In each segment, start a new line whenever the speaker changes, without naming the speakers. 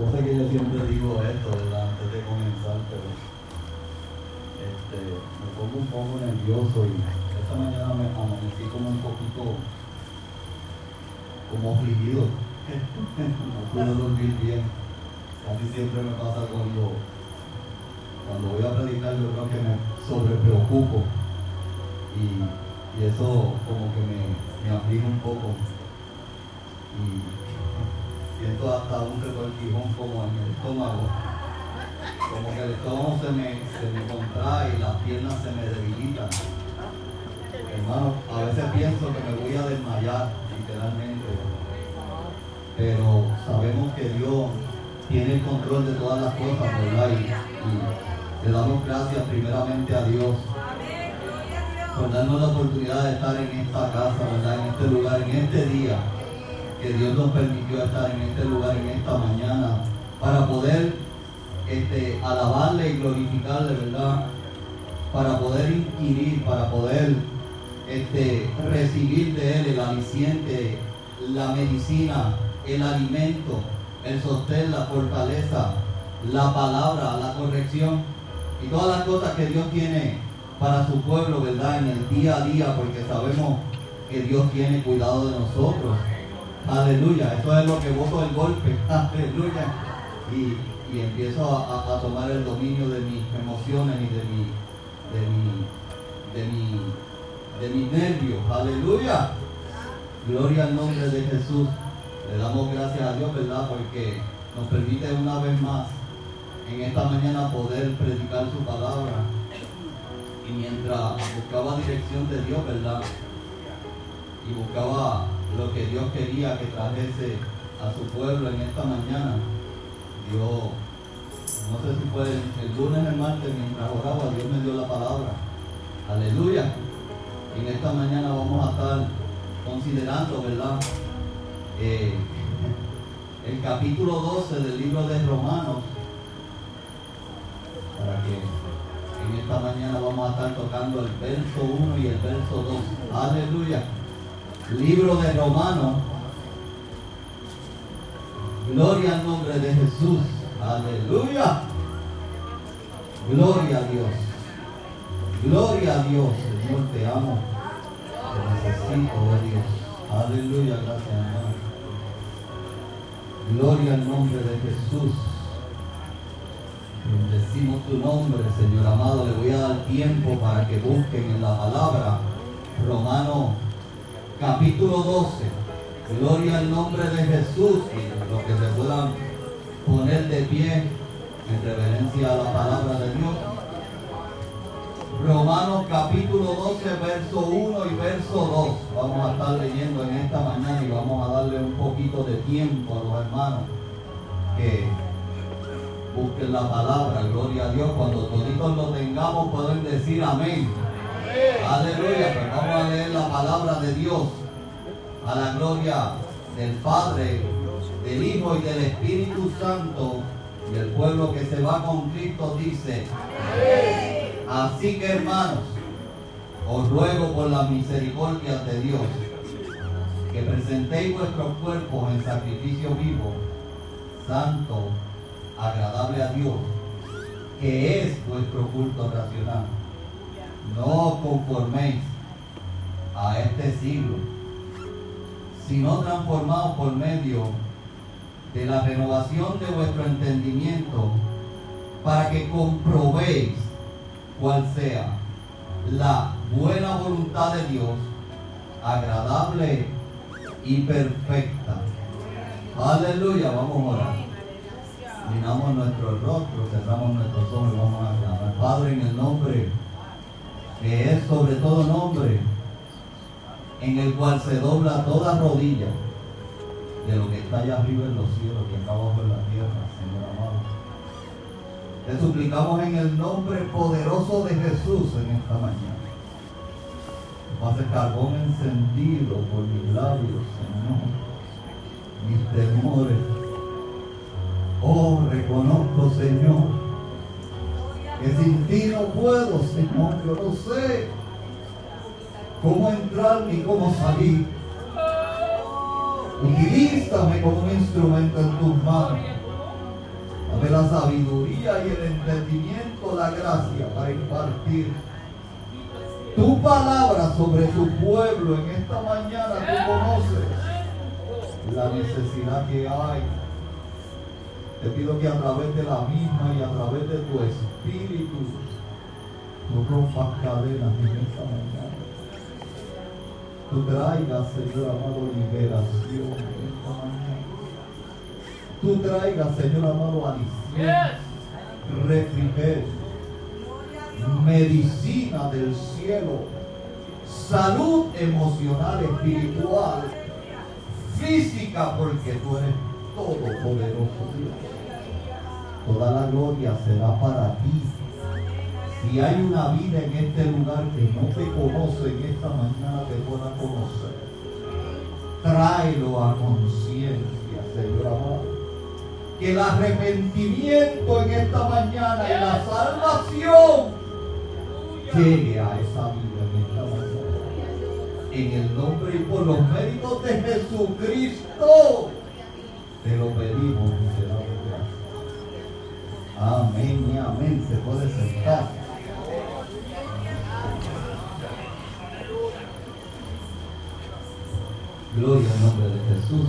yo sé que yo siempre digo esto, ¿verdad? Antes de comenzar, pero este, me pongo un poco nervioso y esta mañana me amanecí como un poquito como afligido. no puedo dormir bien. Casi siempre me pasa cuando, cuando voy a predicar, yo creo que me sobrepreocupo. Y, y eso como que me, me aflige un poco. Y siento hasta un retorquijón como en el estómago. Como que el estómago se me, se me contrae y las piernas se me debilitan. Hermano, a veces pienso que me voy a desmayar, literalmente. Pero sabemos que Dios tiene el control de todas las cosas, ¿verdad? Y, y le damos gracias primeramente a Dios por darnos la oportunidad de estar en esta casa, ¿verdad? En este lugar, en este día que Dios nos permitió estar en este lugar, en esta mañana, para poder este, alabarle y glorificarle, ¿verdad? Para poder inquirir, para poder este, recibir de Él el aliciente, la medicina, el alimento, el sostén, la fortaleza, la palabra, la corrección y todas las cosas que Dios tiene para su pueblo, ¿verdad? En el día a día, porque sabemos que Dios tiene cuidado de nosotros. Aleluya, esto es lo que voto el golpe. Aleluya. Y, empiezo a, tomar el dominio de mis emociones y de mi, de mi, de mi, de mis nervios. Aleluya. Gloria al nombre de Jesús. Le damos gracias a Dios, ¿verdad? Porque nos permite una vez más en esta mañana poder predicar su palabra. Y mientras buscaba dirección de Dios, ¿verdad? Y buscaba lo que Dios quería que trajese a su pueblo en esta mañana. Dios, no sé si fue el, lunes el martes, mientras oraba, Dios me dio la palabra. Aleluya. En esta mañana vamos a estar considerando, ¿verdad? Eh, el capítulo 12 del libro de Romanos, para que en esta mañana vamos a estar tocando el verso 1 y el verso 2. Aleluya libro de Romanos. Gloria al nombre de Jesús. Aleluya. Gloria a Dios. Gloria a Dios. Señor, te amo. Te necesito, oh Dios. Aleluya. Gracias, hermano. Gloria al nombre de Jesús. Bendecimos tu nombre, Señor amado. Le voy a dar tiempo para que busquen en la palabra. Romano capítulo 12. Gloria al nombre de Jesús y lo que se puedan poner de pie en reverencia a la palabra de Dios. Romanos capítulo 12, verso 1 y verso 2. Vamos a estar leyendo en esta mañana y vamos a darle un poquito de tiempo a los hermanos que busquen la palabra. Gloria a Dios. Cuando toditos lo tengamos pueden decir amén. Aleluya. Pues vamos a leer la palabra de Dios a la gloria del Padre, del Hijo y del Espíritu Santo. Y el pueblo que se va con Cristo dice, así que hermanos, os ruego por la misericordia de Dios que presentéis vuestros cuerpos en sacrificio vivo, santo, agradable a Dios, que es vuestro culto racional no conforméis a este siglo, sino transformados por medio de la renovación de vuestro entendimiento, para que comprobéis cuál sea la buena voluntad de Dios, agradable y perfecta. Aleluya, vamos a orar. Miramos nuestros rostros, cerramos nuestros ojos y vamos a clamar. Padre, en el nombre que es sobre todo nombre, en el cual se dobla toda rodilla de lo que está allá arriba en los cielos y acá abajo en la tierra, Señor amado. Te suplicamos en el nombre poderoso de Jesús en esta mañana. Pase carbón encendido por mis labios, Señor, mis temores. Oh, reconozco, Señor, que sin ti no puedo, Señor, yo no sé cómo entrar ni cómo salir. Utilízame como un instrumento en tus manos. sabiduría y el entendimiento, la gracia para impartir tu palabra sobre su pueblo en esta mañana. Tú conoces la necesidad que hay. Te pido que a través de la misma y a través de tu espíritu, tú rompas cadenas en esta mañana. Tú traigas, Señor amado, liberación en esta mañana. Tú traigas, Señor amado, alición, refrigerio medicina del cielo, salud emocional, espiritual, física, porque tú eres todopoderoso Dios. Toda la gloria será para ti. Si hay una vida en este lugar que no te conoce en esta mañana, te pueda conocer. Tráelo a conciencia, Señor amado que el arrepentimiento en esta mañana y la salvación llegue a esa vida en esta mañana. En el nombre y por los méritos de Jesucristo, te lo pedimos gracias. Amén y amén. Se puede sentar. Gloria al nombre de Jesús.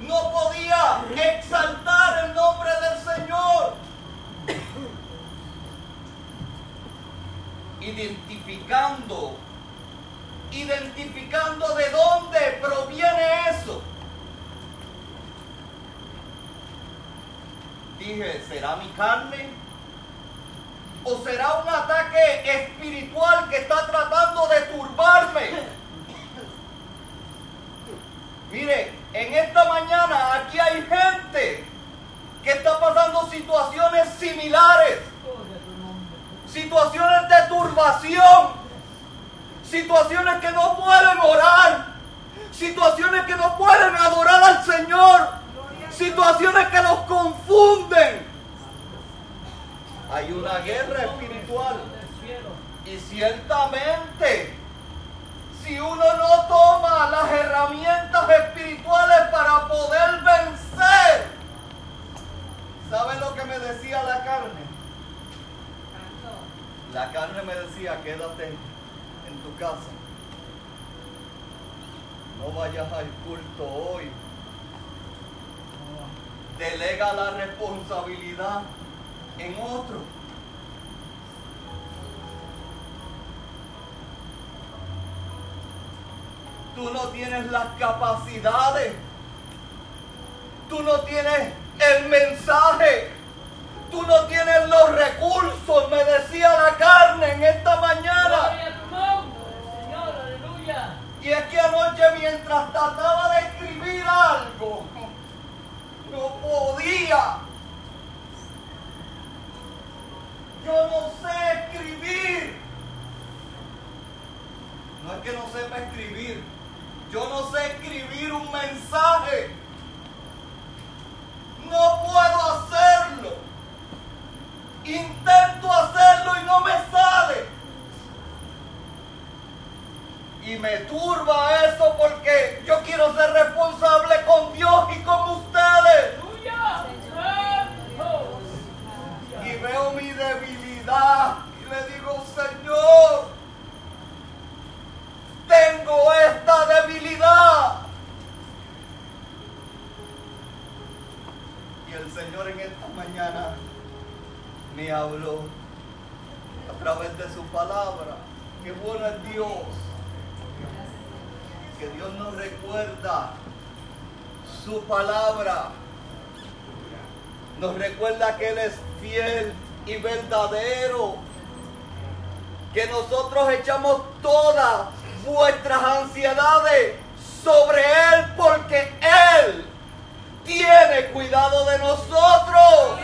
No podía exaltar el nombre del Señor. Identificando, identificando de dónde proviene eso. dije, ¿será mi carne? ¿O será un ataque espiritual que está tratando de turbarme? Mire, en esta mañana aquí hay gente que está pasando situaciones similares. Situaciones de turbación. Situaciones que no pueden orar. Situaciones que no pueden adorar al Señor situaciones que nos confunden. Hay una guerra espiritual. Y ciertamente, si uno no toma las herramientas espirituales para poder vencer, ¿sabe lo que me decía la carne? La carne me decía, quédate en tu casa. No vayas al culto hoy delega la responsabilidad en otro. Tú no tienes las capacidades. Tú no tienes el mensaje. Tú no tienes los recursos, me decía la carne en esta mañana. Y es que anoche mientras trataba de escribir algo, no podía. Yo no sé escribir. No es que no sepa escribir. Yo no sé escribir un mensaje. No puedo hacerlo. Intento hacerlo y no me sale. Y me turba eso porque yo quiero ser responsable con Dios y con ustedes. Y veo mi debilidad y le digo, Señor,
tengo esta debilidad. Y el Señor en esta mañana me habló a través de su palabra. Qué bueno es Dios. Que Dios nos recuerda su palabra. Nos recuerda que Él es fiel y verdadero. Que nosotros echamos todas vuestras ansiedades sobre Él porque Él tiene cuidado de nosotros.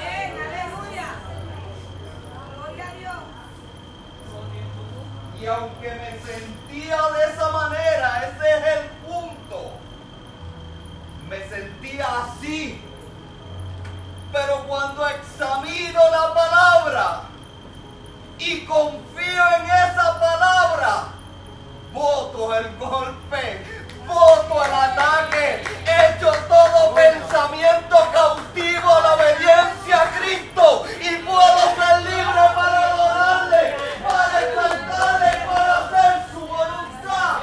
Y aunque me sentía de esa manera, ese es el punto. Me sentía así. Pero cuando examino la palabra y confío en esa palabra, voto el golpe, voto el ataque, echo todo pensamiento cautivo a la obediencia a Cristo y puedo ser libre para adorarle, para exaltarle, para hacer su voluntad.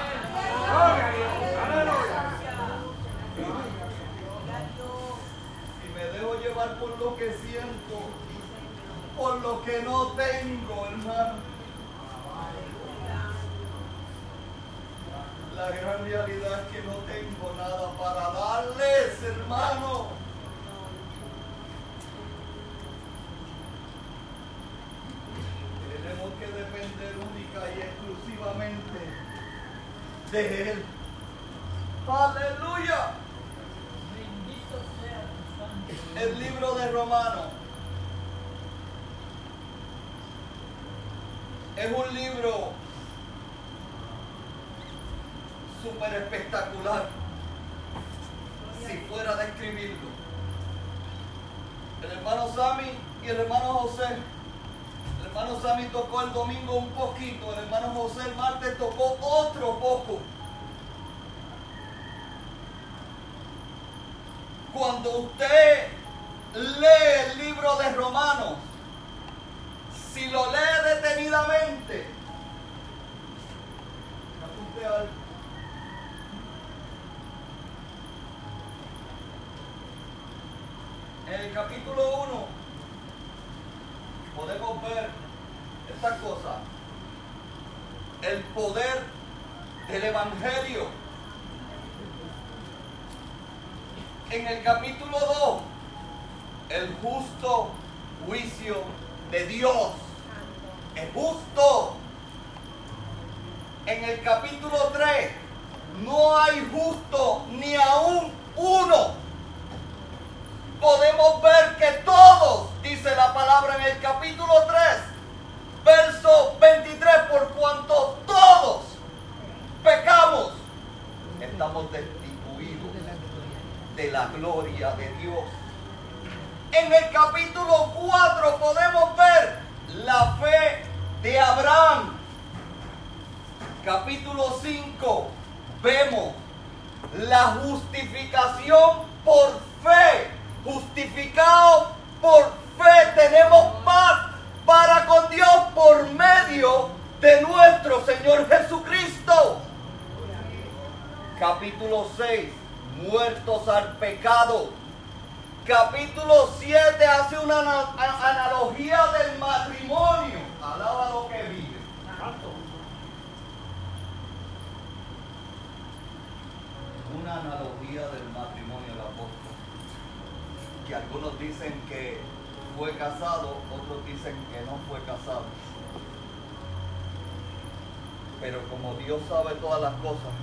Si me dejo llevar por lo que siento, por lo que no tengo, hermano. La gran realidad es que no tengo nada para darles, hermano. Tenemos que depender única y exclusivamente de Él. Aleluya. El libro de Romanos es un libro súper espectacular si fuera a describirlo. El hermano Sammy y el hermano José. El hermano Sammy tocó el domingo un poquito, el hermano José el martes tocó otro poco. Cuando usted lee el libro de Romanos, si lo lee detenidamente, apunte algo. El capítulo 1 podemos ver esta cosa. El poder del Evangelio. En el capítulo 2, el justo juicio de Dios. Es justo. En el capítulo 3, no hay justo ni aún uno podemos ver que todos, dice la palabra en el capítulo 3, verso 23, por cuanto todos pecamos, estamos destituidos de la gloria de Dios. En el capítulo 4 podemos ver la fe de Abraham. Capítulo 5 vemos la justificación por fe justificados por fe, tenemos paz para con Dios por medio de nuestro Señor Jesucristo. Capítulo 6, muertos al pecado. Capítulo 7 hace una analogía del matrimonio. Alaba lo que vive. Una analogía del matrimonio algunos dicen que fue casado, otros dicen que no fue casado. Pero como Dios sabe todas las cosas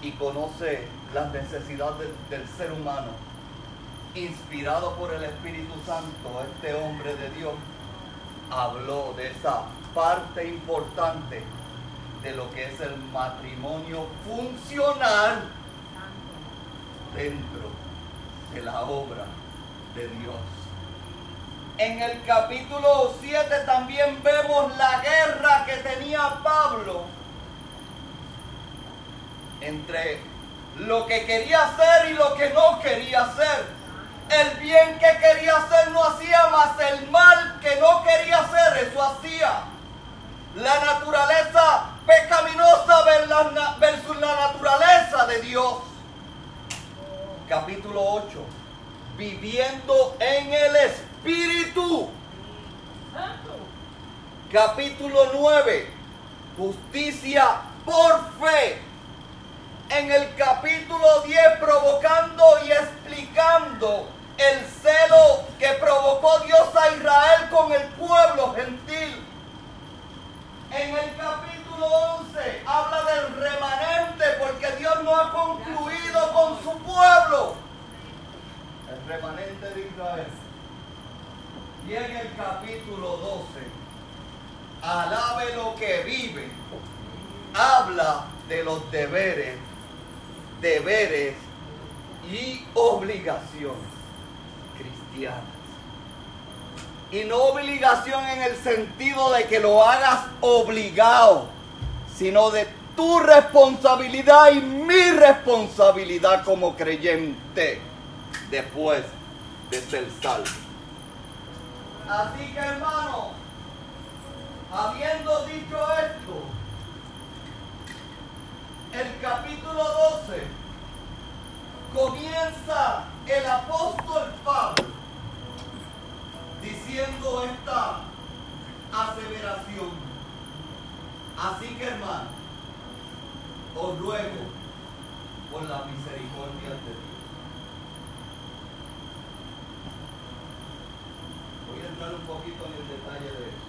y conoce las necesidades del, ser humano, inspirado por el Espíritu Santo, este hombre de Dios habló de esa parte importante de lo que es el matrimonio funcional dentro de la obra de Dios. En el capítulo 7 también vemos la guerra que tenía Pablo entre lo que quería hacer y lo que no quería hacer. El bien que quería hacer no hacía más el mal que no quería hacer, eso hacía. La naturaleza pecaminosa versus la naturaleza de Dios capítulo 8, viviendo en el Espíritu. capítulo 9, justicia por fe. En el capítulo 10, provocando y explicando el celo que provocó Dios a Israel con el pueblo gentil. En el capítulo 11 habla del remanente porque Dios no ha concluido con su pueblo. El remanente de Israel. Y en el capítulo 12, alabe lo que vive. Habla de los deberes, deberes y obligaciones cristianas. Y no obligación en el sentido de que lo hagas obligado, sino de tu responsabilidad y mi responsabilidad como creyente después de ser salvo. Así que hermano, habiendo dicho esto, el capítulo 12 comienza el apóstol Pablo diciendo esta aseveración. Así que hermano, os ruego por la misericordia de Dios. Voy a entrar un poquito en el detalle de eso.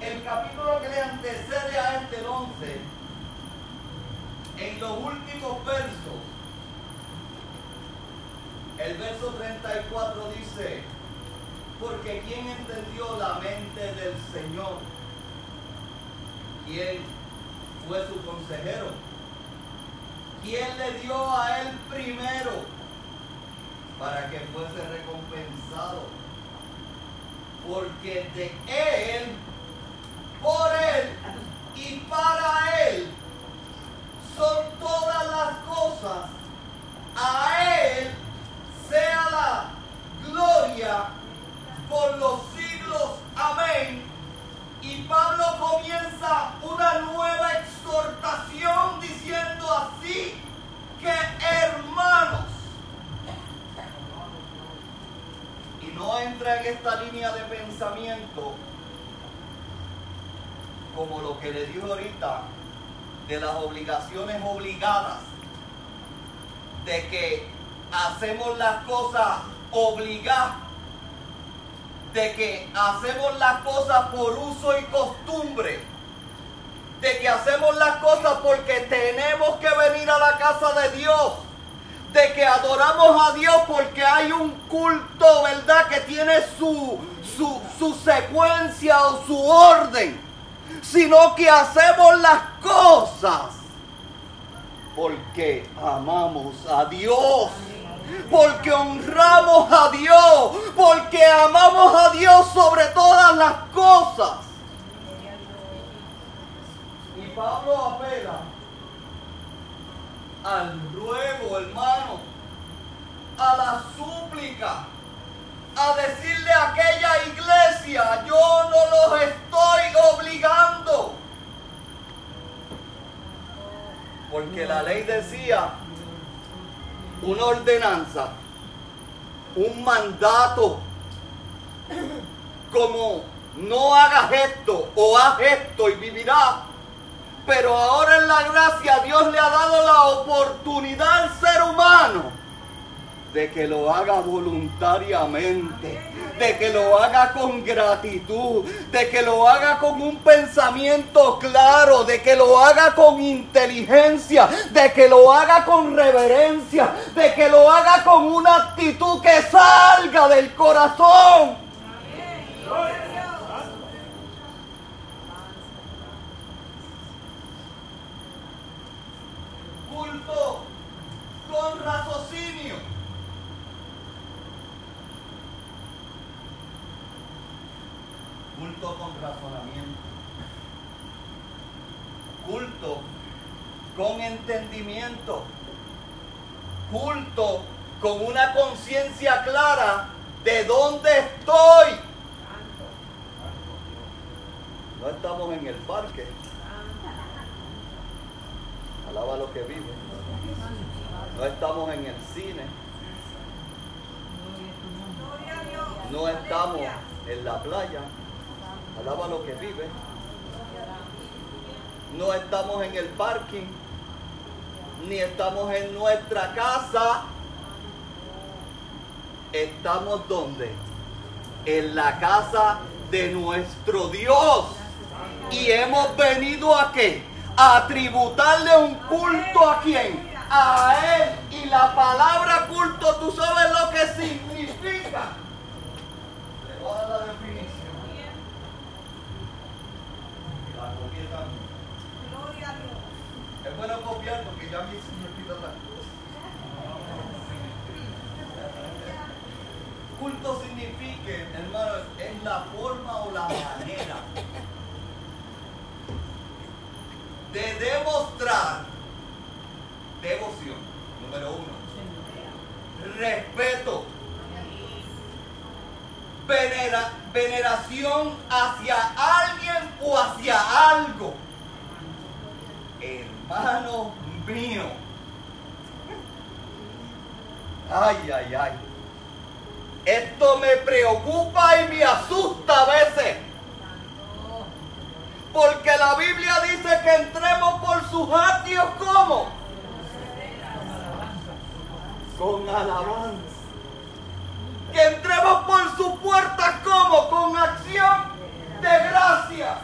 El capítulo que le antecede a este, el 11, en los últimos versos, el verso 34 dice, porque ¿quién entendió la mente del Señor? ¿Quién fue su consejero? ¿Quién le dio a él primero para que fuese recompensado? Porque de él, por él y para él son todas las cosas. A él sea la gloria por los siglos. Amén. Y Pablo comienza una nueva exhortación diciendo así que hermanos, y no entra en esta línea de pensamiento como lo que le dijo ahorita de las obligaciones obligadas, de que hacemos las cosas obligadas, de que hacemos las cosas por uso y costumbre, de que hacemos las cosas porque tenemos que venir a la casa de Dios, de que adoramos a Dios porque hay un culto, ¿verdad? Que tiene su, su, su secuencia o su orden, sino que hacemos las cosas porque amamos a Dios porque honramos a Dios, porque amamos a Dios sobre todas las cosas. Y Pablo apela al ruego, hermano, a la súplica, a decirle a aquella iglesia, yo no los estoy obligando. Porque la ley decía, una ordenanza, un mandato, como no hagas esto o haz esto y vivirás. Pero ahora en la gracia Dios le ha dado la oportunidad al ser humano de que lo haga voluntariamente, de que lo haga con gratitud, de que lo haga con un pensamiento claro, de que lo haga con inteligencia, de que lo haga con reverencia, de que lo haga con una actitud que salga del corazón. Culto con raciocinio. Culto con razonamiento. Culto con entendimiento. Culto con una conciencia clara de dónde estoy. No estamos en el parque. Alaba lo que vive. No estamos en el cine. No estamos en la playa. Alaba lo que vive. No estamos en el parking. Ni estamos en nuestra casa. Estamos donde? En la casa de nuestro Dios. Y hemos venido a qué? A tributarle un culto a quién? A Él. Y la palabra culto, tú sabes lo que significa. Le voy a dar la definición. La copié también. Bueno copiar porque ya me olvida la Culto significa, hermano, es la forma o la manera de demostrar devoción, número uno, respeto, venera- veneración hacia alguien o hacia algo. Hermano mío. Ay, ay, ay. Esto me preocupa y me asusta a veces. Porque la Biblia dice que entremos por sus atrios como con alabanza. Que entremos por sus puertas como con acción de gracia.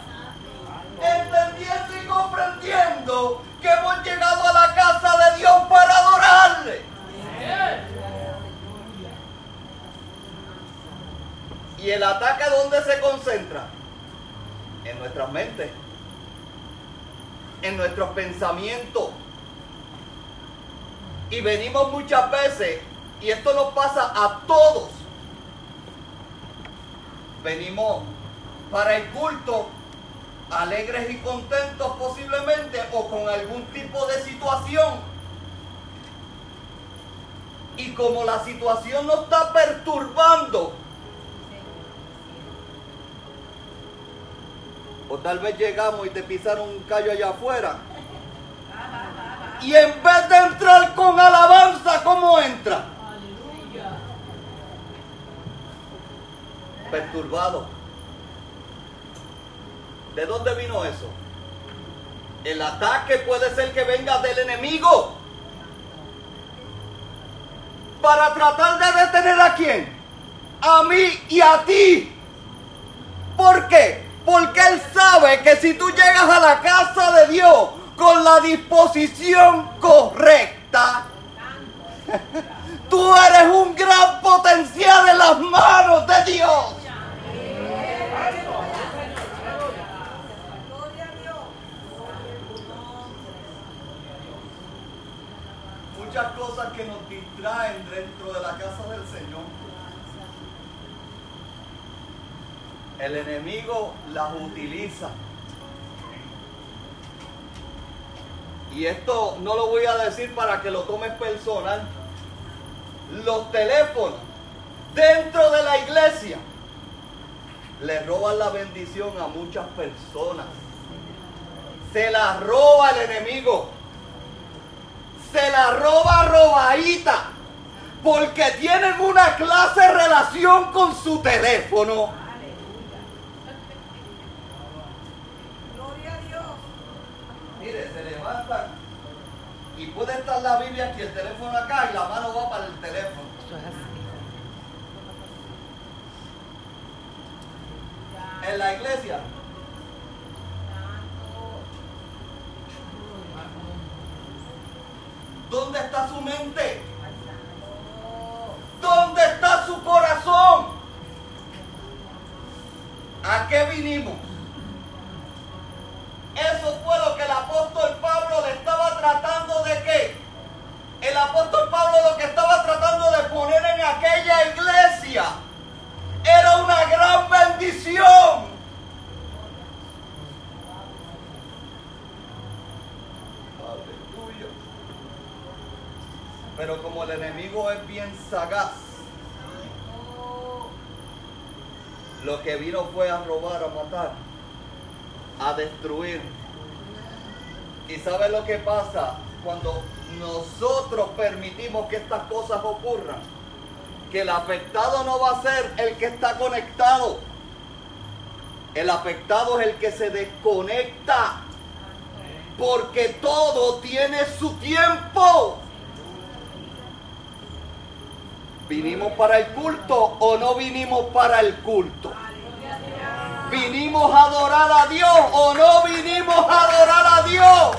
Entendiendo y comprendiendo que hemos llegado a la casa de Dios para adorarle. ¿Y el ataque dónde se concentra? En nuestras mentes, en nuestros pensamientos. Y venimos muchas veces, y esto nos pasa a todos. Venimos para el culto alegres y contentos posiblemente o con algún tipo de situación. Y como la situación nos está perturbando, o tal vez llegamos y te pisaron un callo allá afuera, y en vez de entrar con alabanza, ¿cómo entra? Perturbado. ¿De dónde vino eso? El ataque puede ser que venga del enemigo. Para tratar de detener a quién? A mí y a ti. ¿Por qué? Porque Él sabe que si tú llegas a la casa de Dios con la disposición correcta, tú eres un gran potencial en las manos de Dios. Muchas cosas que nos distraen dentro de la casa del Señor. El enemigo las utiliza. Y esto no lo voy a decir para que lo tomes personal. Los teléfonos dentro de la iglesia le roban la bendición a muchas personas. Se la roba el enemigo. Se la roba robadita. Porque tienen una clase de relación con su teléfono.
Gloria a Dios.
Mire, se levantan y puede estar la Biblia aquí, el teléfono acá y la mano va para el teléfono. En la iglesia, ¿dónde está su mente? ¿Dónde está su corazón? ¿A qué vinimos? Eso fue lo que el apóstol Pablo le estaba tratando de qué? El apóstol Pablo lo que estaba tratando de poner en aquella iglesia era una gran bendición. Aleluya. Pero como el enemigo es bien sagaz, lo que vino fue a robar, a matar, a destruir. ¿Y sabe lo que pasa cuando nosotros permitimos que estas cosas ocurran? que el afectado no va a ser el que está conectado. El afectado es el que se desconecta. Porque todo tiene su tiempo. ¿Vinimos para el culto o no vinimos para el culto? ¿Vinimos a adorar a Dios o no vinimos a adorar a Dios?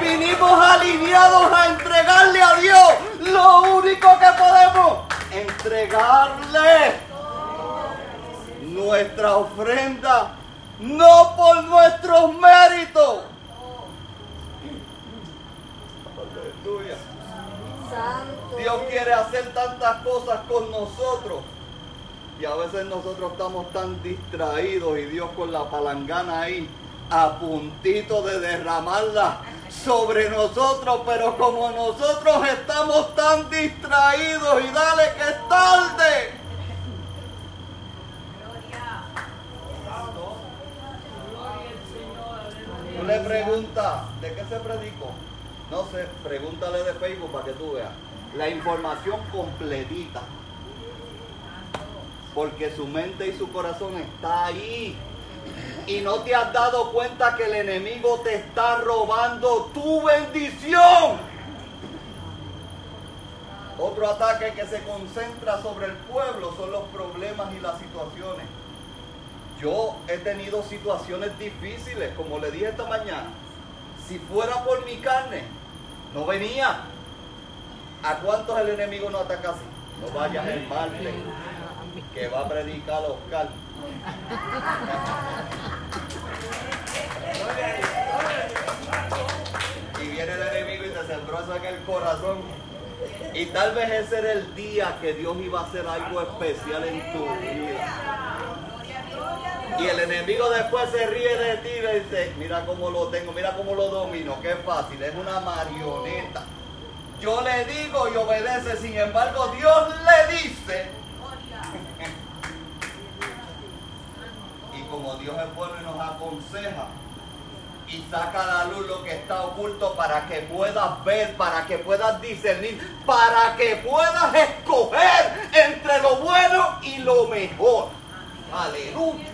Vinimos alineados a entregarle a Dios lo único que podemos, entregarle nuestra ofrenda, no por nuestros méritos. Aleluya. Dios quiere hacer tantas cosas con nosotros. Y a veces nosotros estamos tan distraídos y Dios con la palangana ahí a puntito de derramarla sobre nosotros, pero como nosotros estamos tan distraídos y dale que es tarde. Le preguntas, ¿de qué se predicó? No sé, pregúntale de Facebook para que tú veas. La información completita. Porque su mente y su corazón está ahí. Y no te has dado cuenta que el enemigo te está robando tu bendición. Otro ataque que se concentra sobre el pueblo son los problemas y las situaciones. Yo he tenido situaciones difíciles, como le dije esta mañana. Si fuera por mi carne, no venía. ¿A cuántos el enemigo no ataca así? No vayas el martes, que va a predicar Oscar. Y viene el enemigo y te sembró eso en el corazón. Y tal vez ese era el día que Dios iba a hacer algo especial en tu vida. Y el enemigo después se ríe de ti y dice, mira cómo lo tengo, mira cómo lo domino, qué fácil, es una marioneta. Yo le digo y obedece, sin embargo Dios le dice. y como Dios es bueno y nos aconseja y saca a la luz lo que está oculto para que puedas ver, para que puedas discernir, para que puedas escoger entre lo bueno y lo mejor. Aleluya.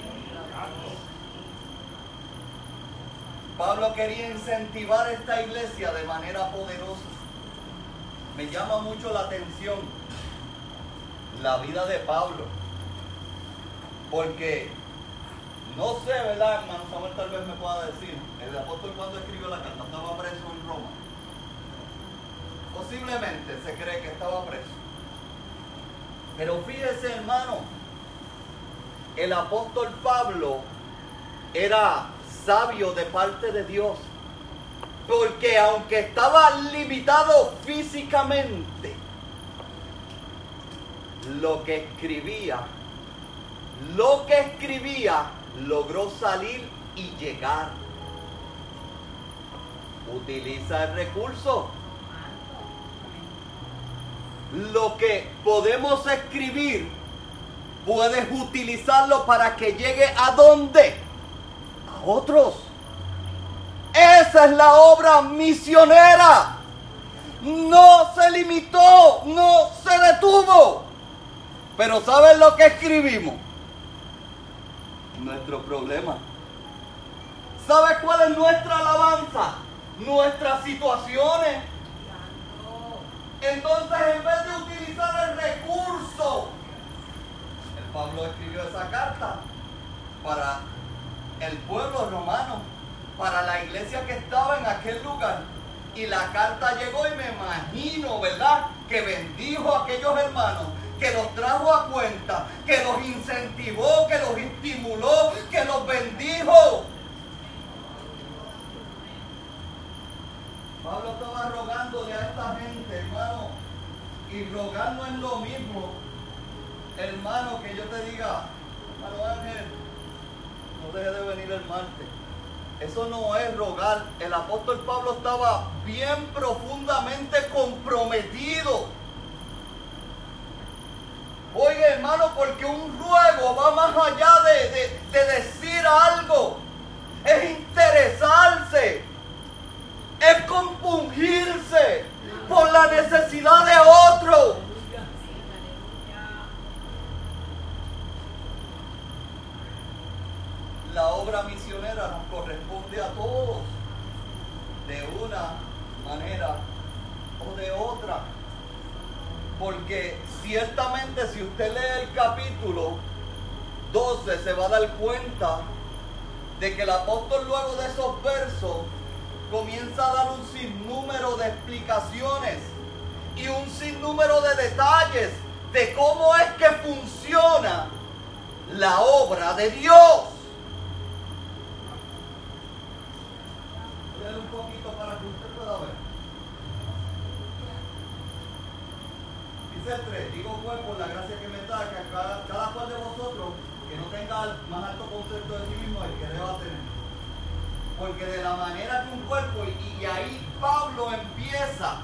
Pablo quería incentivar esta iglesia de manera poderosa. Me llama mucho la atención la vida de Pablo. Porque no sé, ¿verdad, hermano Samuel tal vez me pueda decir? El apóstol cuando escribió la carta estaba preso en Roma. Posiblemente se cree que estaba preso. Pero fíjese, hermano, el apóstol Pablo era sabio de parte de Dios. Porque aunque estaba limitado físicamente, lo que escribía, lo que escribía logró salir y llegar. Utiliza el recurso. Lo que podemos escribir, puedes utilizarlo para que llegue a dónde? A otros. Esa es la obra misionera. No se limitó, no se detuvo. Pero ¿saben lo que escribimos? Nuestro problema. ¿Sabes cuál es nuestra alabanza? Nuestras situaciones. Entonces, en vez de utilizar el recurso, el Pablo escribió esa carta para el pueblo romano, para la iglesia que estaba en aquel lugar. Y la carta llegó y me imagino, ¿verdad? Que bendijo a aquellos hermanos, que los trajo a cuenta, que los incentivó, que los estimuló, que los bendijo. Pablo estaba rogándole a esta gente, hermano, y rogar no es lo mismo, hermano, que yo te diga, hermano Ángel, no deje de venir el martes. Eso no es rogar. El apóstol Pablo estaba bien profundamente comprometido. Oiga hermano, porque un ruego va más allá de, de, de decir algo. Es interesarse. Es compungirse por la necesidad de otro. La obra misionera nos corresponde a todos, de una manera o de otra. Porque ciertamente si usted lee el capítulo 12 se va a dar cuenta de que el apóstol luego de esos versos comienza a dar un sinnúmero de explicaciones y un sinnúmero de detalles de cómo es que funciona la obra de Dios. un poquito para que usted pueda ver. Dice el 3, digo pues por la gracia que me da, que cada, cada cual de vosotros que no tenga más alto concepto de sí mismo el que deba tener. Porque de la manera que un cuerpo, y, y ahí Pablo empieza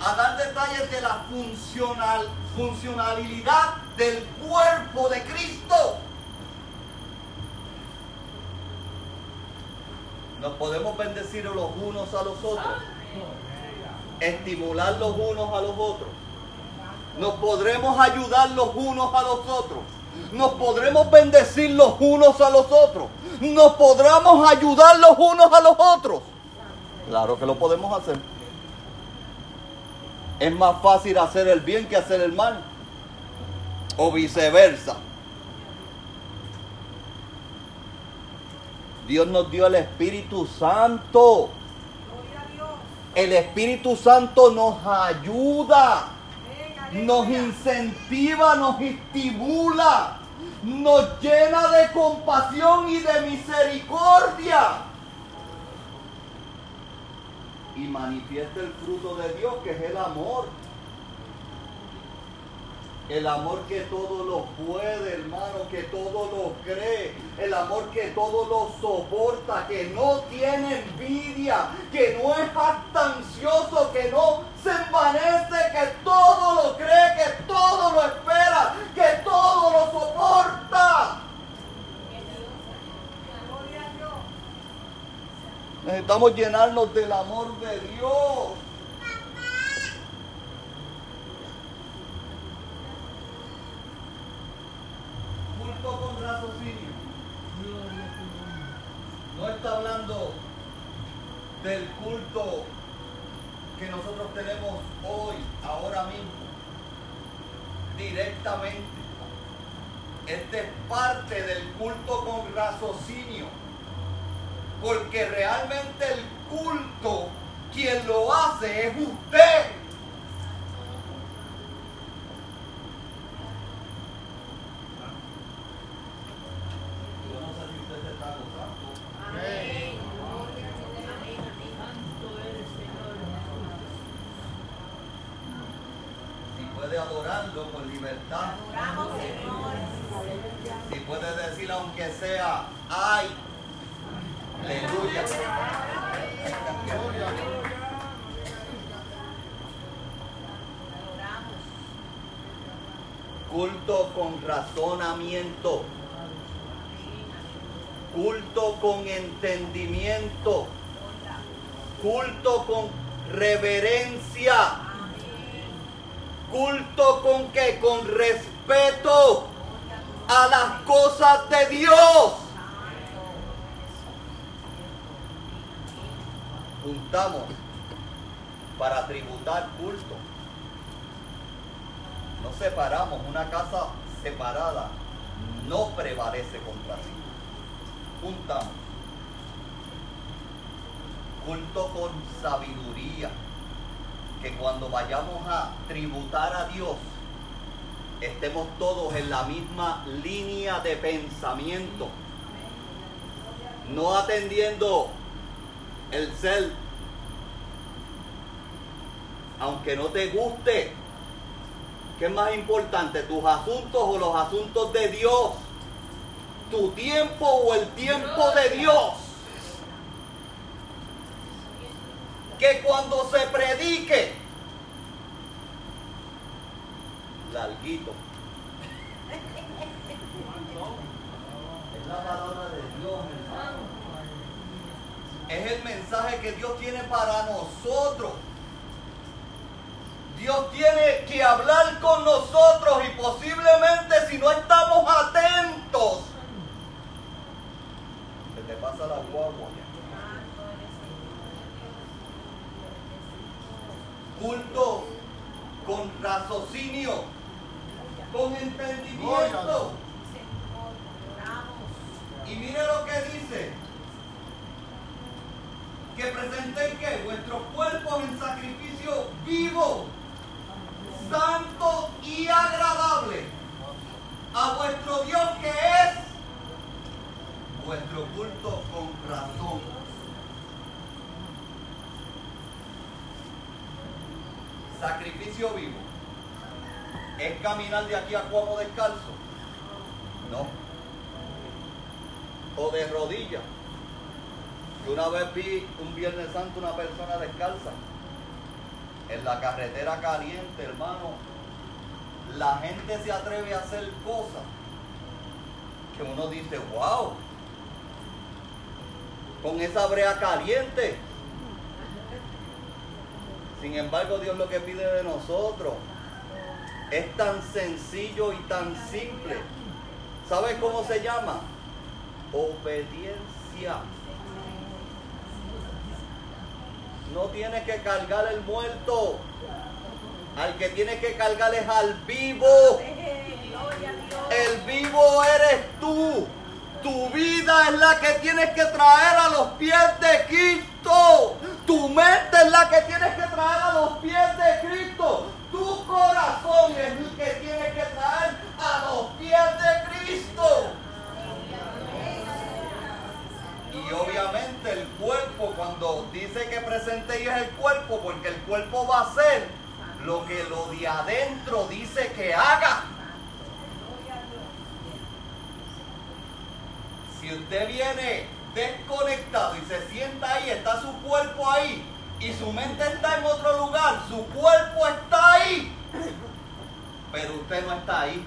a dar detalles de la funcional, funcionalidad del cuerpo de Cristo. Nos podemos bendecir los unos a los otros, estimular los unos a los otros. Nos podremos ayudar los unos a los otros. Nos podremos bendecir los unos a los otros. Nos podremos ayudar los unos a los otros. Claro que lo podemos hacer. Es más fácil hacer el bien que hacer el mal. O viceversa. Dios nos dio el Espíritu Santo. El Espíritu Santo nos ayuda, nos incentiva, nos estimula, nos llena de compasión y de misericordia. Y manifiesta el fruto de Dios que es el amor. El amor que todo lo puede, hermano, que todo lo cree. El amor que todo lo soporta, que no tiene envidia, que no es jactancioso, que no se envanece, que todo lo cree, que todo lo espera, que todo lo soporta. Necesitamos llenarnos del amor de Dios. Culto con raciocinio. No está hablando del culto que nosotros tenemos hoy, ahora mismo, directamente. Este es parte del culto con raciocinio. Porque realmente el culto, quien lo hace es usted. Yo no sé si usted se está gozando.
Amén.
Si puede adorarlo con libertad.
Adoramos, Señor.
Si puede decir aunque sea, ay, aleluya.
Adoramos.
Culto con razonamiento. Culto con entendimiento. Culto con reverencia. Culto con que con respeto a las cosas de Dios. Juntamos para tributar culto. No separamos, una casa separada no prevalece contra sí. Juntamos. Culto con sabiduría. Que cuando vayamos a tributar a Dios, estemos todos en la misma línea de pensamiento. No atendiendo el ser, aunque no te guste, ¿qué es más importante? ¿Tus asuntos o los asuntos de Dios? ¿Tu tiempo o el tiempo de Dios? Que cuando se predique, larguito. Es la palabra de Dios, hermano. Es el mensaje que Dios tiene para nosotros. Dios tiene que hablar con nosotros y posiblemente si no estamos atentos, se te pasa la guagua. Culto con raciocinio, con entendimiento. Y mire lo que dice. Que presentéis que vuestros cuerpos en sacrificio vivo santo y agradable a vuestro Dios que es vuestro culto con razón. Sacrificio vivo. ¿Es caminar de aquí a Cuamo descalzo? No. O de rodillas. Yo una vez vi un Viernes Santo una persona descalza en la carretera caliente, hermano. La gente se atreve a hacer cosas que uno dice, wow, con esa brea caliente. Sin embargo, Dios lo que pide de nosotros es tan sencillo y tan simple. ¿Sabes cómo se llama? Obediencia. No tienes que cargar el muerto. Al que tienes que cargar es al vivo. El vivo eres tú. Tu vida es la que tienes que traer a los pies de Cristo. Tu mente es la que tienes que traer a los pies de Cristo. Tu corazón es el que tienes que traer a los pies de Cristo. Y obviamente el cuerpo, cuando dice que presentéis el cuerpo, porque el cuerpo va a ser lo que lo de adentro dice que haga. Si usted viene desconectado y se sienta ahí, está su cuerpo ahí y su mente está en otro lugar, su cuerpo está ahí, pero usted no está ahí.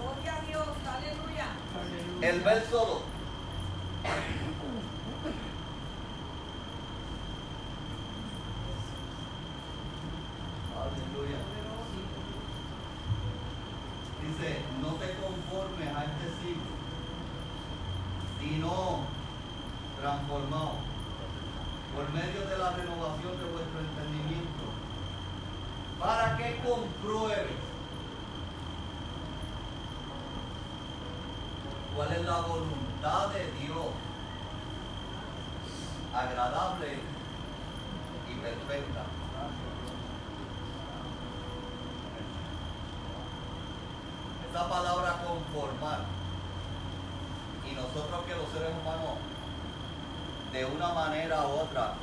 Gloria a Dios, aleluya.
El verso 2. Aleluya. Dice, no te conformes a este siglo, sino transformado por medio de la renovación de vuestro entendimiento, para que compruebes cuál es la voluntad de Dios, agradable y perfecta. Esa palabra conformar, y nosotros que los seres humanos, de una manera u otra,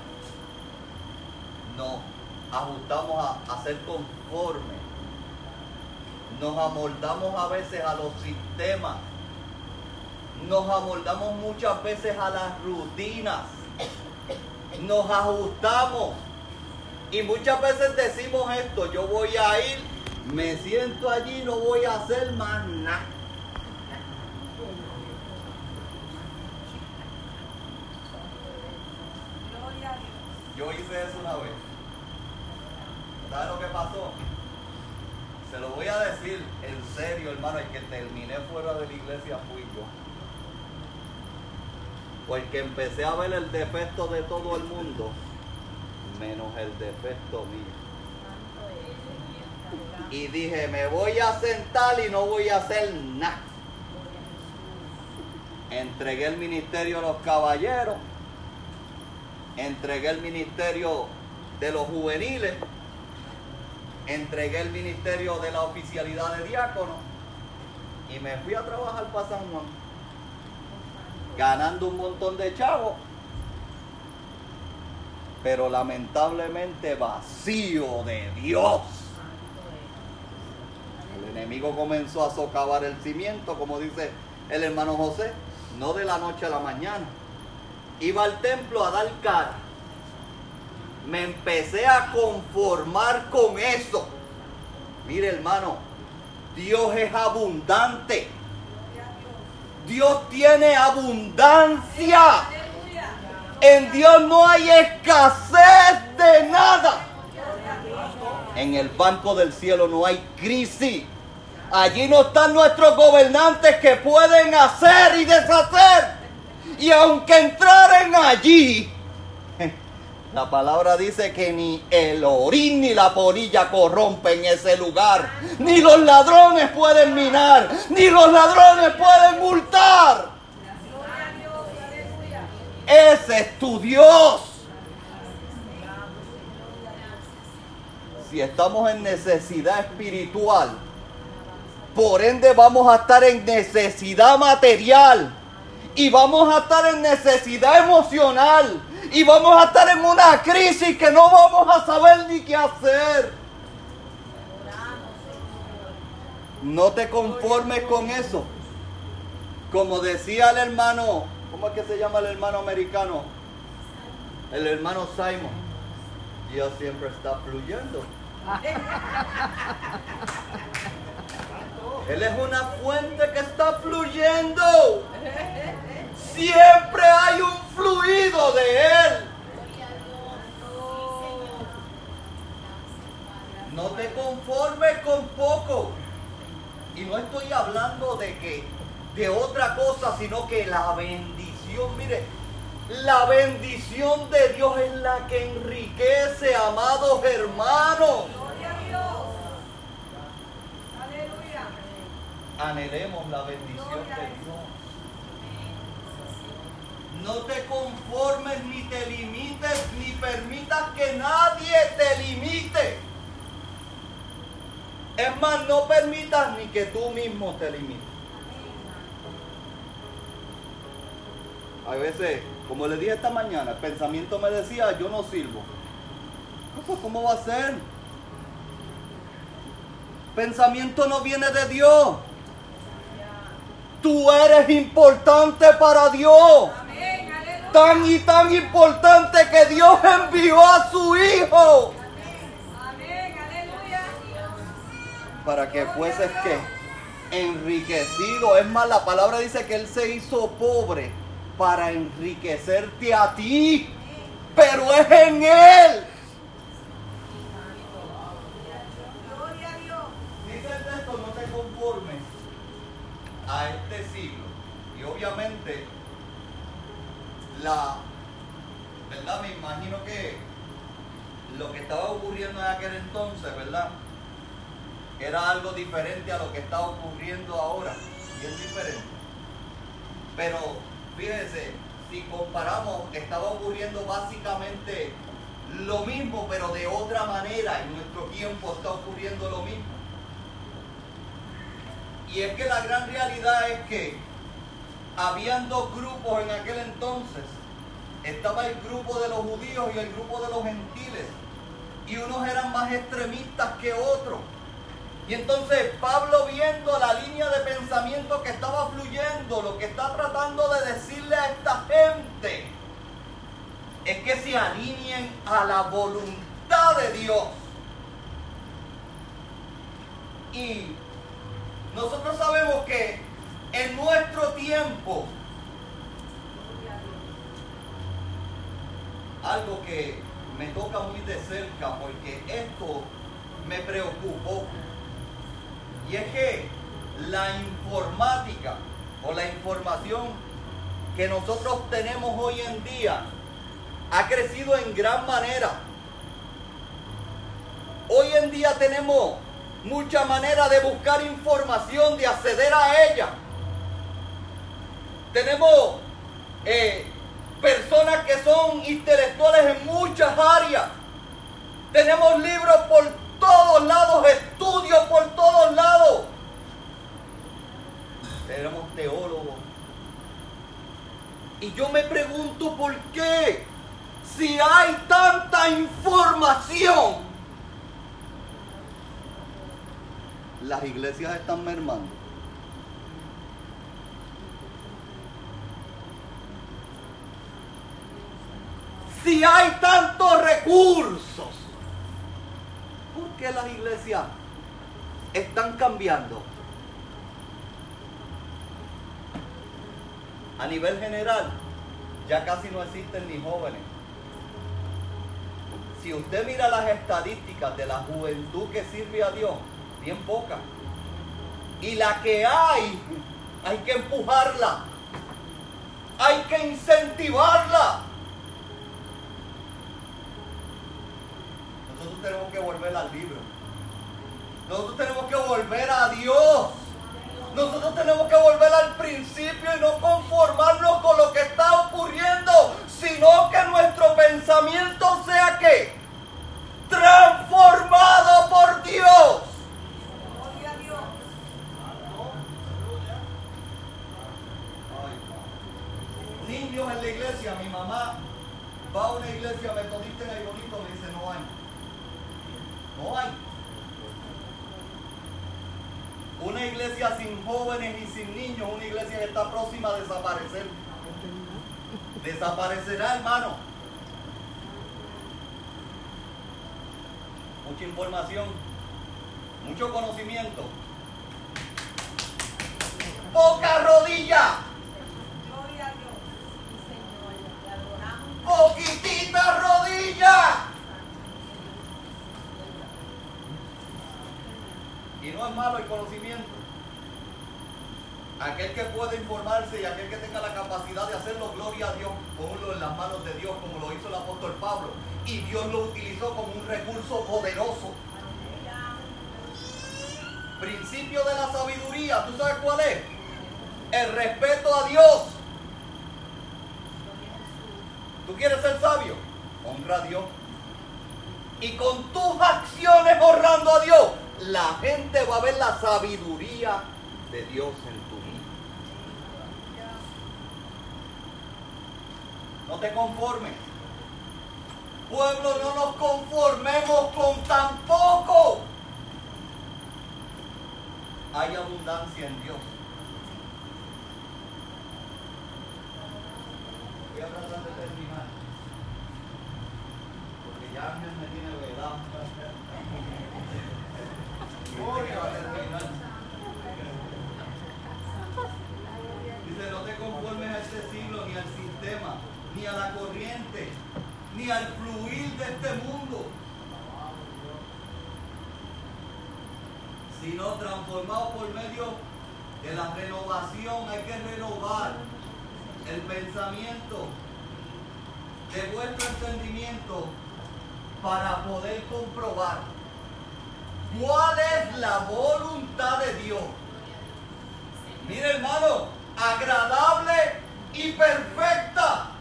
nos ajustamos a, a ser conformes, nos amoldamos a veces a los sistemas nos amoldamos muchas veces a las rutinas, nos ajustamos y muchas veces decimos esto, yo voy a ir, me siento allí, no voy a hacer más nada.
Gloria a Dios.
Yo hice eso una vez. ¿Sabes lo que pasó? Se lo voy a decir en serio, hermano, el que terminé fuera de la iglesia fui yo. Porque empecé a ver el defecto de todo el mundo, menos el defecto mío. Y dije, me voy a sentar y no voy a hacer nada. Entregué el ministerio a los caballeros, entregué el ministerio de los juveniles, entregué el ministerio de la oficialidad de diácono y me fui a trabajar para San Juan, ganando un montón de chavos, pero lamentablemente vacío de Dios. El enemigo comenzó a socavar el cimiento, como dice el hermano José, no de la noche a la mañana. Iba al templo a dar cara. Me empecé a conformar con eso. Mire hermano, Dios es abundante.
Dios.
Tiene abundancia. En Dios no hay escasez de nada. En el banco del cielo no hay crisis. Allí no están nuestros gobernantes que pueden hacer y deshacer. Y aunque entraren allí, La palabra dice que ni el orín ni la polilla corrompen ese lugar. Ni los ladrones pueden minar. Ni los ladrones pueden multar. Ese es tu Dios. Si estamos en necesidad espiritual, por ende vamos a estar en necesidad material y vamos a estar en necesidad emocional y vamos a estar en una crisis que no vamos a saber ni qué hacer. No te conformes con eso. Como decía el hermano, ¿cómo es que se llama el hermano americano? El hermano Simon. Dios siempre está fluyendo. Él es una fuente que está fluyendo. Siempre hay un fluido de Él. No te con poco. Y no estoy hablando de que de otra cosa, sino que la bendición, mire, la bendición de Dios es la que enriquece, amados hermanos.
Gloria a Dios. Aleluya.
Anhelemos la bendición de Dios. No te conformes ni te limites ni permitas que nadie te limite. Es más, no permitas ni que tú mismo te limites. A veces, como le dije esta mañana, el pensamiento me decía, yo no sirvo. No, pues, ¿Cómo va a ser? Pensamiento no viene de Dios. Tú eres importante para Dios.
Amén.
Tan y tan importante que Dios envió a su Hijo para que fueses que enriquecido. Es más, la palabra dice que Él se hizo pobre para enriquecerte a ti. Pero es en Él.
Gloria a Dios.
Dice el texto, no te conformes a este siglo. Y obviamente, la verdad, me imagino que lo que estaba ocurriendo en aquel entonces, ¿verdad? Era algo diferente a lo que está ocurriendo ahora. Es diferente. Pero fíjense, si comparamos, estaba ocurriendo básicamente lo mismo, pero de otra manera. En nuestro tiempo está ocurriendo lo mismo. Y es que la gran realidad es que habían dos grupos en aquel entonces. Estaba el grupo de los judíos y el grupo de los gentiles. Y unos eran más extremistas que otros. Y entonces Pablo viendo la línea de pensamiento que estaba fluyendo, lo que está tratando de decirle a esta gente, es que se alineen a la voluntad de Dios. Y nosotros sabemos que en nuestro tiempo, algo que me toca muy de cerca porque esto me preocupó, y es que la informática o la información que nosotros tenemos hoy en día ha crecido en gran manera. Hoy en día tenemos mucha manera de buscar información, de acceder a ella. Tenemos eh, personas que son intelectuales en muchas áreas. Tenemos libros por todos lados, estudios por todos lados. Tenemos teólogos. Y yo me pregunto por qué, si hay tanta información, las iglesias están mermando. Si hay tantos recursos, ¿por qué las iglesias están cambiando? A nivel general, ya casi no existen ni jóvenes. Si usted mira las estadísticas de la juventud que sirve a Dios, bien poca. Y la que hay, hay que empujarla. Hay que incentivarla. Nosotros tenemos que volver al libro. Nosotros tenemos que volver a Dios. Nosotros tenemos que volver al principio y no conformarnos con lo que está ocurriendo, sino que nuestro pensamiento sea que transformado por Dios. Niños en la iglesia, mi mamá va a una iglesia metodista en el bonito, me dice no hay. No hay. Una iglesia sin jóvenes y sin niños, una iglesia que está próxima a desaparecer. Desaparecerá, hermano. Mucha información, mucho conocimiento. Poca rodilla,
Gloria a Dios.
poquitita rodilla. Y no es malo el conocimiento. Aquel que puede informarse y aquel que tenga la capacidad de hacerlo, gloria a Dios, ponlo en las manos de Dios, como lo hizo el apóstol Pablo. Y Dios lo utilizó como un recurso poderoso. Principio de la sabiduría, ¿tú sabes cuál es? El respeto a Dios. ¿Tú quieres ser sabio? Honra a Dios. Y con tus acciones honrando a Dios, la gente va a ver la sabiduría de Dios en tu vida. No te conformes. Pueblo, no nos conformemos con tan poco. Hay abundancia en Dios. Voy a tratar de terminar. Porque ya me tiene velado. Dice no te conformes a este siglo, ni al sistema, ni a la corriente, ni al fluir de este mundo. Sino transformado por medio de la renovación. Hay que renovar el pensamiento de vuestro entendimiento para poder comprobar cuál es la voluntad de Dios. Mire hermano, agradable y perfecta.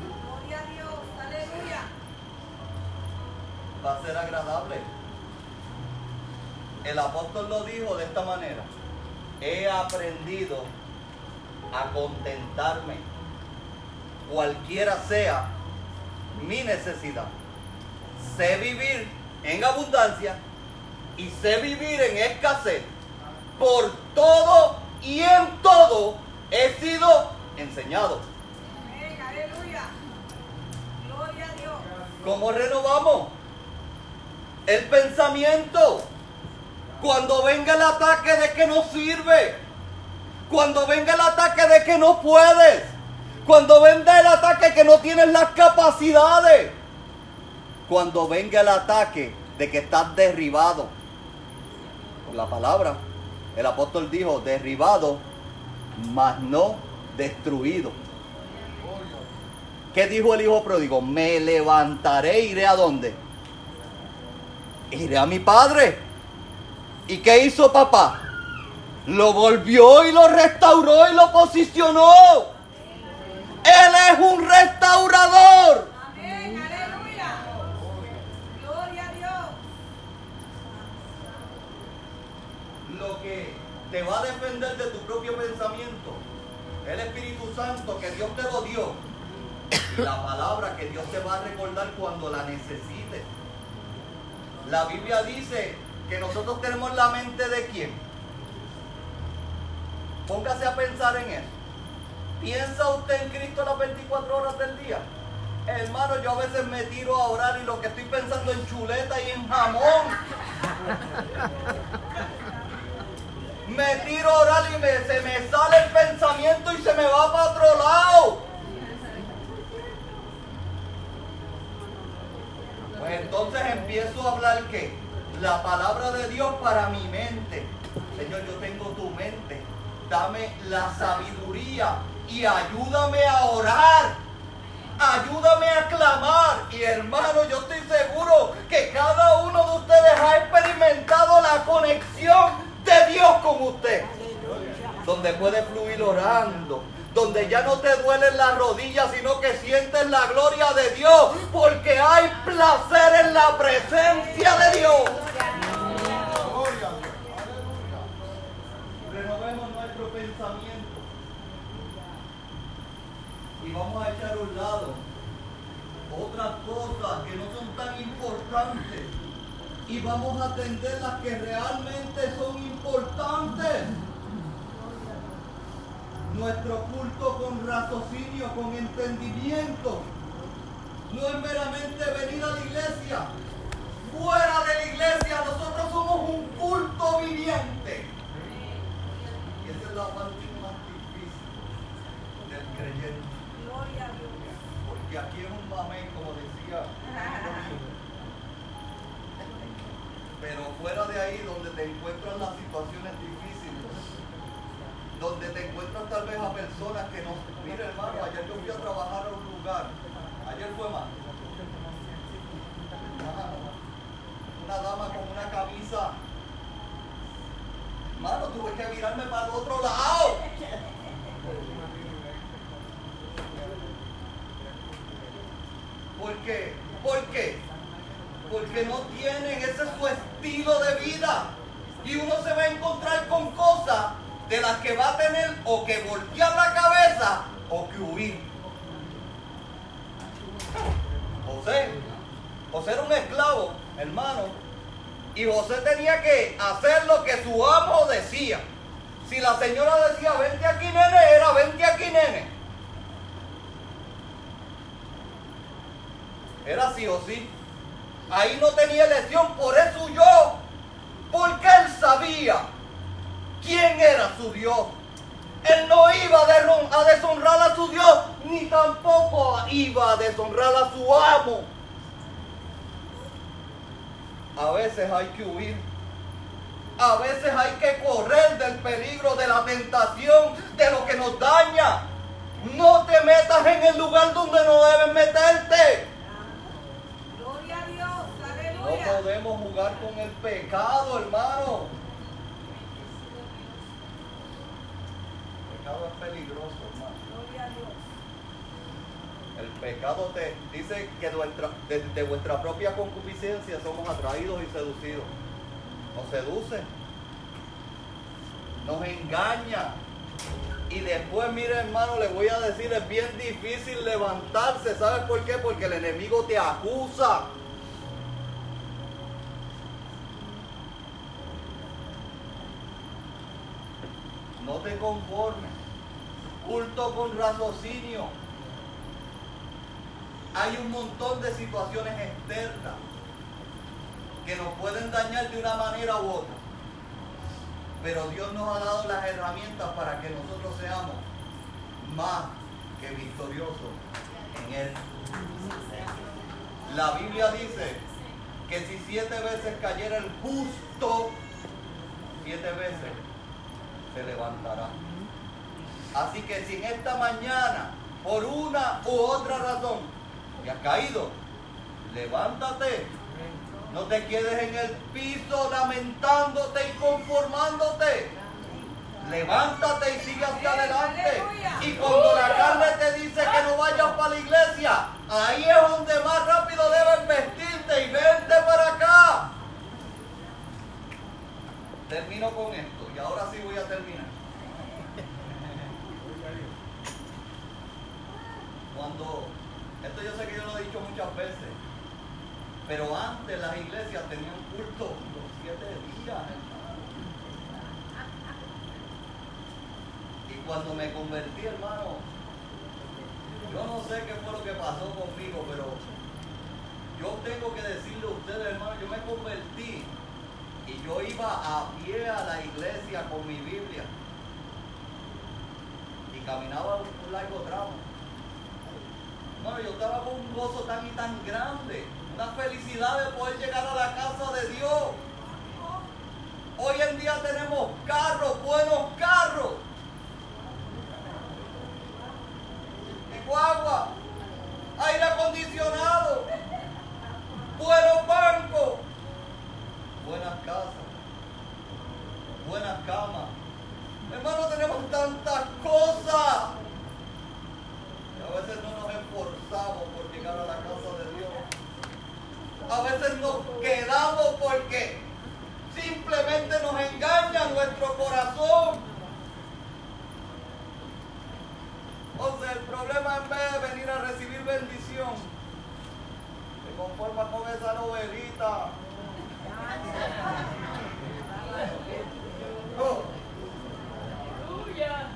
Gloria a Dios. Aleluya.
Va a ser agradable. El apóstol lo dijo de esta manera. He aprendido a contentarme, cualquiera sea mi necesidad. Sé vivir en abundancia y sé vivir en escasez. Por todo y en todo he sido enseñado.
Amén. Aleluya. Gloria a Dios.
¿Cómo renovamos? El pensamiento. Cuando venga el ataque de que no sirve. Cuando venga el ataque de que no puedes. Cuando venga el ataque que no tienes las capacidades. Cuando venga el ataque de que estás derribado. Por la palabra. El apóstol dijo, derribado, mas no destruido. ¿Qué dijo el hijo pródigo? Me levantaré, iré a dónde? Iré a mi padre. ¿Y qué hizo papá? Lo volvió y lo restauró y lo posicionó. Él es un restaurador.
Amén. Aleluya. Gloria a Dios.
Lo que te va a defender de tu propio pensamiento, el Espíritu Santo que Dios te lo dio, la palabra que Dios te va a recordar cuando la necesites. La Biblia dice que nosotros tenemos la mente de quién. Póngase a pensar en eso. ¿Piensa usted en Cristo las 24 horas del día? Hermano, yo a veces me tiro a orar y lo que estoy pensando en chuleta y en jamón. Me tiro a orar y me- se me sale el pensamiento y se me va para otro lado. Pues entonces empiezo a hablar que la palabra de Dios para mi mente. Señor, yo tengo tu mente. Dame la sabiduría y ayúdame a orar. Ayúdame a clamar. Y hermano, yo estoy seguro que cada uno de ustedes ha experimentado la conexión de Dios con usted. Donde puede fluir orando. Donde ya no te duelen las rodillas, sino que sientes la gloria de Dios. Porque hay placer en la presencia de Dios. Renovemos nuestro pensamiento. Y vamos a echar a un lado otras cosas que no son tan importantes. Y vamos a atender las que realmente son importantes. Nuestro culto con raciocinio, con entendimiento. No es meramente venir a la iglesia. Fuera de la iglesia nosotros somos un culto viviente. Y esa es la parte más difícil del creyente. Porque aquí es un mamén, como decía. Pero fuera de ahí, donde te encuentras las situaciones difíciles, donde te encuentras tal vez a personas que no. Mira, hermano, ayer yo fui a trabajar a un lugar. Ayer fue más. Una dama con una camisa. Hermano, tuve que mirarme para el otro lado. ¿Por qué? ¿Por qué? Porque no tienen, ese es su estilo de vida. Y uno se va a encontrar con cosas de las que va a tener o que voltear la cabeza o que huir. José, José era un esclavo, hermano, y José tenía que hacer lo que su amo decía. Si la señora decía, vente aquí nene, era vente aquí nene. Era sí o sí. Ahí no tenía elección, por eso yo. Porque él sabía quién era su Dios. Él no iba a deshonrar a su Dios, ni tampoco iba a deshonrar a su amo. A veces hay que huir. A veces hay que correr del peligro, de la tentación, de lo que nos daña. No te metas en el lugar donde no debes meterte. No podemos jugar con el pecado, hermano. El pecado es peligroso, hermano.
Gloria a Dios.
El pecado te dice que de, de vuestra propia concupiscencia somos atraídos y seducidos. Nos seduce, nos engaña. Y después, mire hermano, le voy a decir, es bien difícil levantarse. ¿Sabes por qué? Porque el enemigo te acusa. No te conformes. Culto con raciocinio. Hay un montón de situaciones externas que nos pueden dañar de una manera u otra. Pero Dios nos ha dado las herramientas para que nosotros seamos más que victoriosos en Él. La Biblia dice que si siete veces cayera el justo, siete veces se levantará. Así que si en esta mañana, por una u otra razón, te has caído, levántate. No te quedes en el piso lamentándote y conformándote. Levántate y sigue hacia adelante. Y cuando la carne te dice que no vayas para la iglesia, ahí es donde más rápido debes vestirte y vente para acá. Termino con esto y ahora sí voy a terminar. Cuando, esto yo sé que yo lo he dicho muchas veces, pero antes las iglesias tenían culto los siete días, hermano. Y cuando me convertí, hermano, yo no sé qué fue lo que pasó conmigo, pero yo tengo que decirle a ustedes, hermano, yo me convertí y yo iba a pie a la iglesia con mi Biblia. Y caminaba un largo tramo. Bueno, yo estaba con un gozo tan y tan grande. Una felicidad de poder llegar a la casa de Dios. Hoy en día tenemos carros, buenos carros. Guagua, aire acondicionado, buenos bancos buenas casas, buenas camas. Hermano, tenemos tantas cosas. Y a veces no nos esforzamos por llegar a la casa de Dios. A veces nos quedamos porque simplemente nos engaña nuestro corazón. O sea, el problema en vez de venir a recibir bendición, te conformas con esa novelita. Hallelujah.